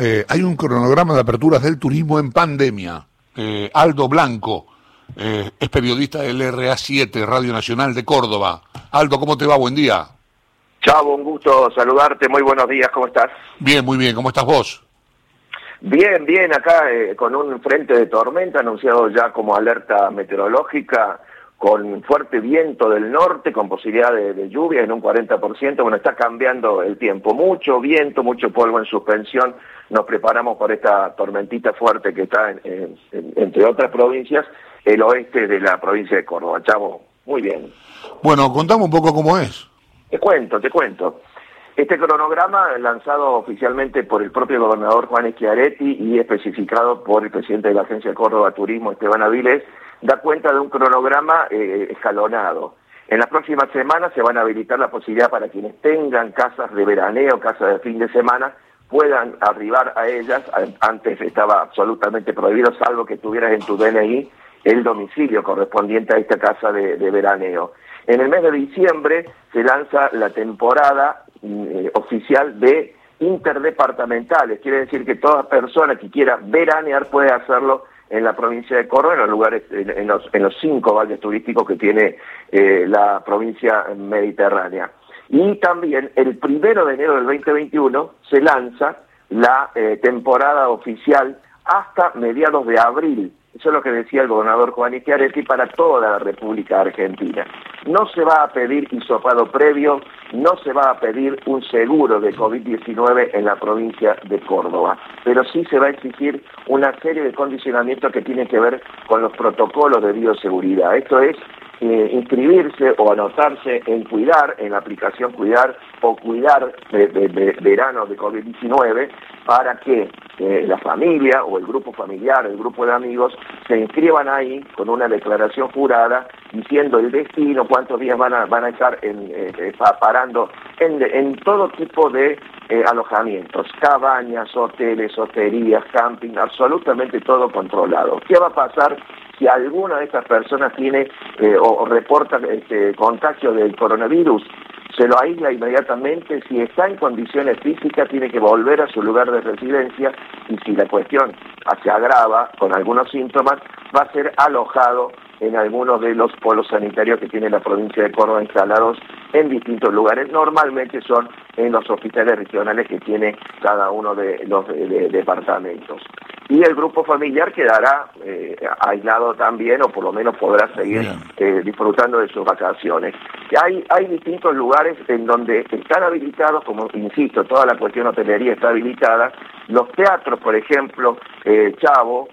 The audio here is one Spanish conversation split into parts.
Eh, hay un cronograma de aperturas del turismo en pandemia. Eh, Aldo Blanco eh, es periodista del RA7, Radio Nacional de Córdoba. Aldo, ¿cómo te va? Buen día. Chavo, un gusto saludarte. Muy buenos días, ¿cómo estás? Bien, muy bien. ¿Cómo estás vos? Bien, bien, acá con un frente de tormenta anunciado ya como alerta meteorológica con fuerte viento del norte, con posibilidad de, lluvia en un 40%, bueno, está cambiando el tiempo, mucho viento, mucho polvo en suspensión, nos preparamos por esta tormentita fuerte que está, en, entre otras provincias, el oeste de la provincia de Córdoba. Chavo, muy bien. Bueno, contame un poco cómo es. Te cuento, te cuento. Este cronograma, lanzado oficialmente por el propio gobernador Juan Schiaretti y especificado por el presidente de la Agencia de Córdoba Turismo, Esteban Avilés, da cuenta de un cronograma eh, escalonado. En las próximas semanas se van a habilitar la posibilidad para quienes tengan casas de veraneo, casas de fin de semana, puedan arribar a ellas. Antes estaba absolutamente prohibido, salvo que tuvieras en tu DNI el domicilio correspondiente a esta casa de, veraneo. En el mes de diciembre se lanza la temporada mm, eh, oficial de interdepartamentales, quiere decir que toda persona que quiera veranear puede hacerlo en la provincia de Córdoba, en los lugares, en, los, en los, cinco valles turísticos que tiene eh, la provincia mediterránea. Y también el primero de enero del 2021 se lanza la eh, temporada oficial hasta mediados de abril eso es lo que decía el gobernador Juan Schiaretti para toda la República Argentina. No se va a pedir hisopado previo, no se va a pedir un seguro de COVID-19 en la provincia de Córdoba, pero sí se va a exigir una serie de condicionamientos que tienen que ver con los protocolos de bioseguridad. Esto es eh, inscribirse o anotarse en Cuidar, en la aplicación Cuidar o Cuidar de, verano de COVID-19 para que eh, la familia o el grupo familiar, el grupo de amigos, se inscriban ahí con una declaración jurada diciendo el destino, cuántos días van a, van a estar en, eh, parando en, en, todo tipo de alojamientos, cabañas, hoteles, hoterías, camping, absolutamente todo controlado. ¿Qué va a pasar si alguna de estas personas tiene eh, o, reporta este, contagio del coronavirus, se lo aísla inmediatamente, si está en condiciones físicas tiene que volver a su lugar de residencia. Y si la cuestión se agrava con algunos síntomas, va a ser alojado en algunos de los polos sanitarios que tiene la provincia de Córdoba instalados en distintos lugares. Normalmente son en los hospitales regionales que tiene cada uno de los departamentos y el grupo familiar quedará eh, aislado también o por lo menos podrá seguir eh, disfrutando de sus vacaciones. hay, hay distintos lugares en donde están habilitados, como insisto, toda la cuestión hotelería está habilitada, los teatros, por ejemplo, eh, Chavo,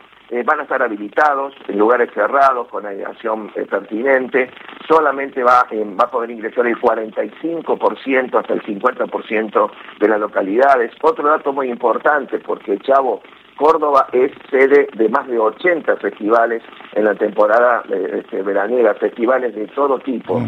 van a estar habilitados en lugares cerrados con aislación pertinente, solamente va, va a poder ingresar el 45% hasta el 50% de las localidades. Otro dato muy importante, porque Chavo Córdoba es sede de más de 80 festivales en la temporada este, veraniega, festivales de todo tipo.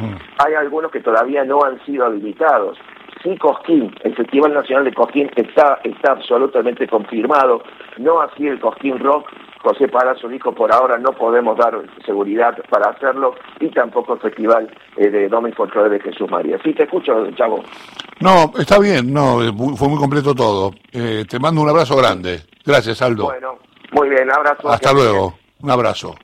Hay algunos que todavía no han sido habilitados. Sí, Cosquín, el Festival Nacional de Cosquín está, está absolutamente confirmado, no así el Cosquín Rock. José Palazzo dijo, por ahora no podemos dar seguridad para hacerlo, y tampoco el Festival eh, de Domingo de Jesús María. Sí, te escucho, Chavo. No, está bien, no, fue muy completo todo. Eh, te mando un abrazo grande. Gracias, Aldo. Bueno, muy bien, abrazo. Hasta luego. Un abrazo.